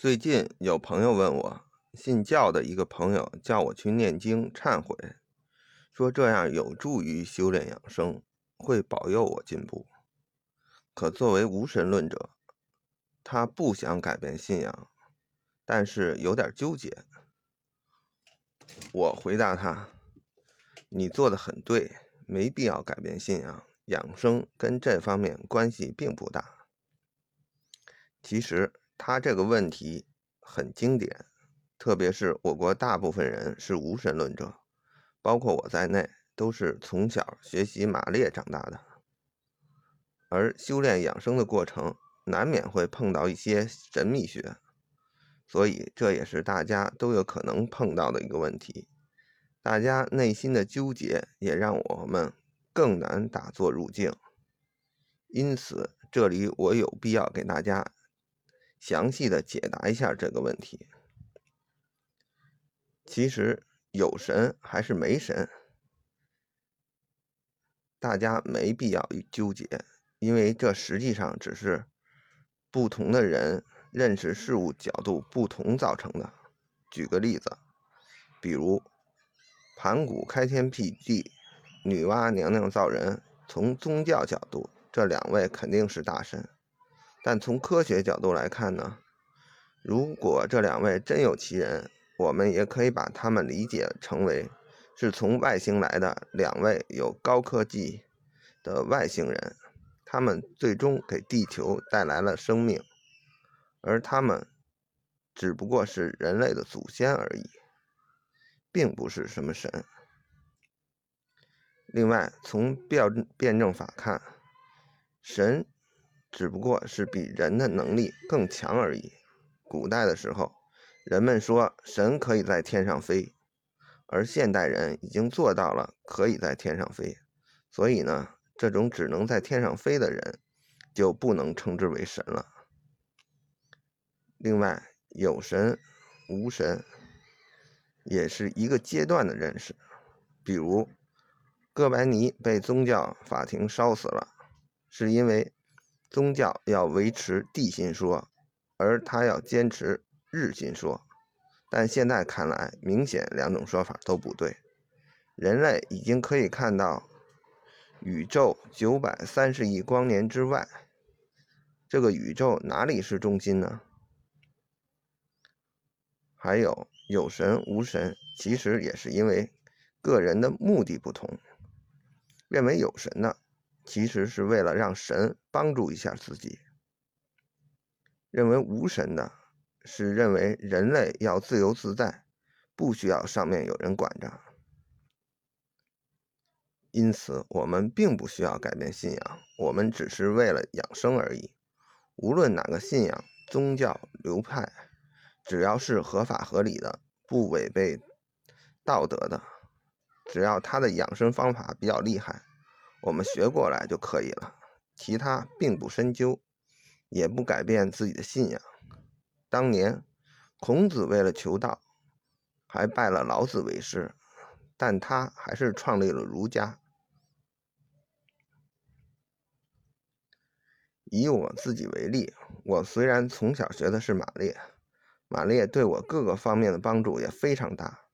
最近有朋友问我，信教的一个朋友叫我去念经忏悔，说这样有助于修炼养生，会保佑我进步。可作为无神论者，他不想改变信仰，但是有点纠结。我回答他：“你做的很对，没必要改变信仰，养生跟这方面关系并不大。”其实。他这个问题很经典，特别是我国大部分人是无神论者，包括我在内，都是从小学习马列长大的。而修炼养生的过程，难免会碰到一些神秘学，所以这也是大家都有可能碰到的一个问题。大家内心的纠结，也让我们更难打坐入静。因此，这里我有必要给大家。详细的解答一下这个问题。其实有神还是没神，大家没必要纠结，因为这实际上只是不同的人认识事物角度不同造成的。举个例子，比如盘古开天辟地，女娲娘娘造人，从宗教角度，这两位肯定是大神。但从科学角度来看呢，如果这两位真有其人，我们也可以把他们理解成为是从外星来的两位有高科技的外星人，他们最终给地球带来了生命，而他们只不过是人类的祖先而已，并不是什么神。另外，从辩辩证法看，神。只不过是比人的能力更强而已。古代的时候，人们说神可以在天上飞，而现代人已经做到了可以在天上飞，所以呢，这种只能在天上飞的人就不能称之为神了。另外，有神无神也是一个阶段的认识。比如，哥白尼被宗教法庭烧死了，是因为。宗教要维持地心说，而他要坚持日心说，但现在看来，明显两种说法都不对。人类已经可以看到宇宙九百三十亿光年之外，这个宇宙哪里是中心呢？还有有神无神，其实也是因为个人的目的不同，认为有神的。其实是为了让神帮助一下自己。认为无神的，是认为人类要自由自在，不需要上面有人管着。因此，我们并不需要改变信仰，我们只是为了养生而已。无论哪个信仰、宗教流派，只要是合法合理的，不违背道德的，只要他的养生方法比较厉害。我们学过来就可以了，其他并不深究，也不改变自己的信仰。当年孔子为了求道，还拜了老子为师，但他还是创立了儒家。以我自己为例，我虽然从小学的是马列，马列对我各个方面的帮助也非常大，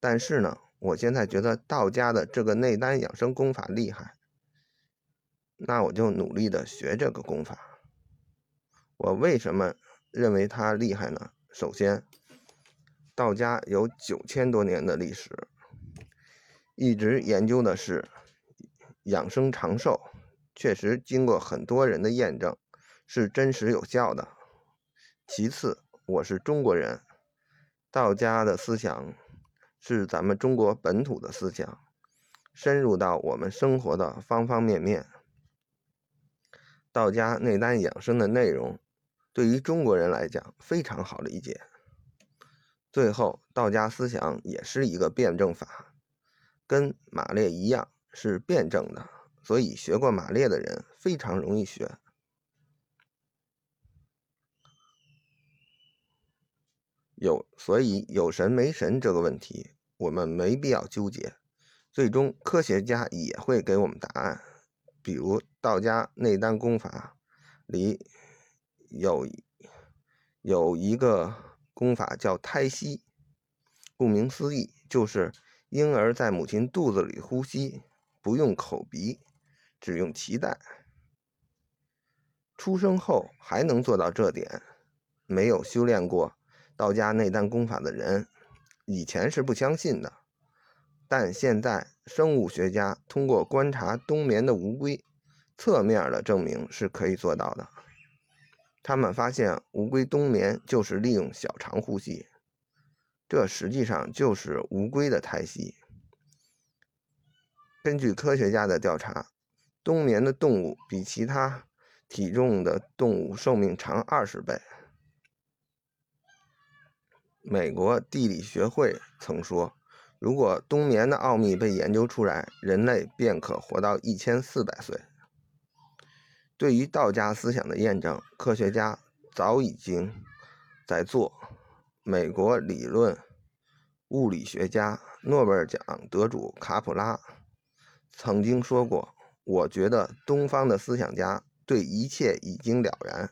但是呢。我现在觉得道家的这个内丹养生功法厉害，那我就努力的学这个功法。我为什么认为它厉害呢？首先，道家有九千多年的历史，一直研究的是养生长寿，确实经过很多人的验证，是真实有效的。其次，我是中国人，道家的思想。是咱们中国本土的思想，深入到我们生活的方方面面。道家内丹养生的内容，对于中国人来讲非常好理解。最后，道家思想也是一个辩证法，跟马列一样是辩证的，所以学过马列的人非常容易学。有，所以有神没神这个问题，我们没必要纠结。最终，科学家也会给我们答案。比如道家内丹功法里有有一个功法叫胎息，顾名思义，就是婴儿在母亲肚子里呼吸，不用口鼻，只用脐带。出生后还能做到这点，没有修炼过道家内丹功法的人，以前是不相信的。但现在生物学家通过观察冬眠的乌龟，侧面的证明是可以做到的。他们发现乌龟冬眠就是利用小肠呼吸，这实际上就是乌龟的胎息。根据科学家的调查，冬眠的动物比其他体重的动物寿命长二十倍。美国地理学会曾说，如果冬眠的奥秘被研究出来，人类便可活到一千四百岁。对于道家思想的验证，科学家早已经在做。美国理论物理学家、诺贝尔奖得主卡普拉曾经说过：“我觉得东方的思想家对一切已经了然。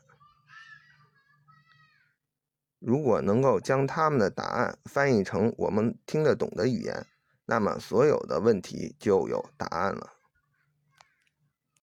如果能够将他们的答案翻译成我们听得懂的语言，那么所有的问题就有答案了。”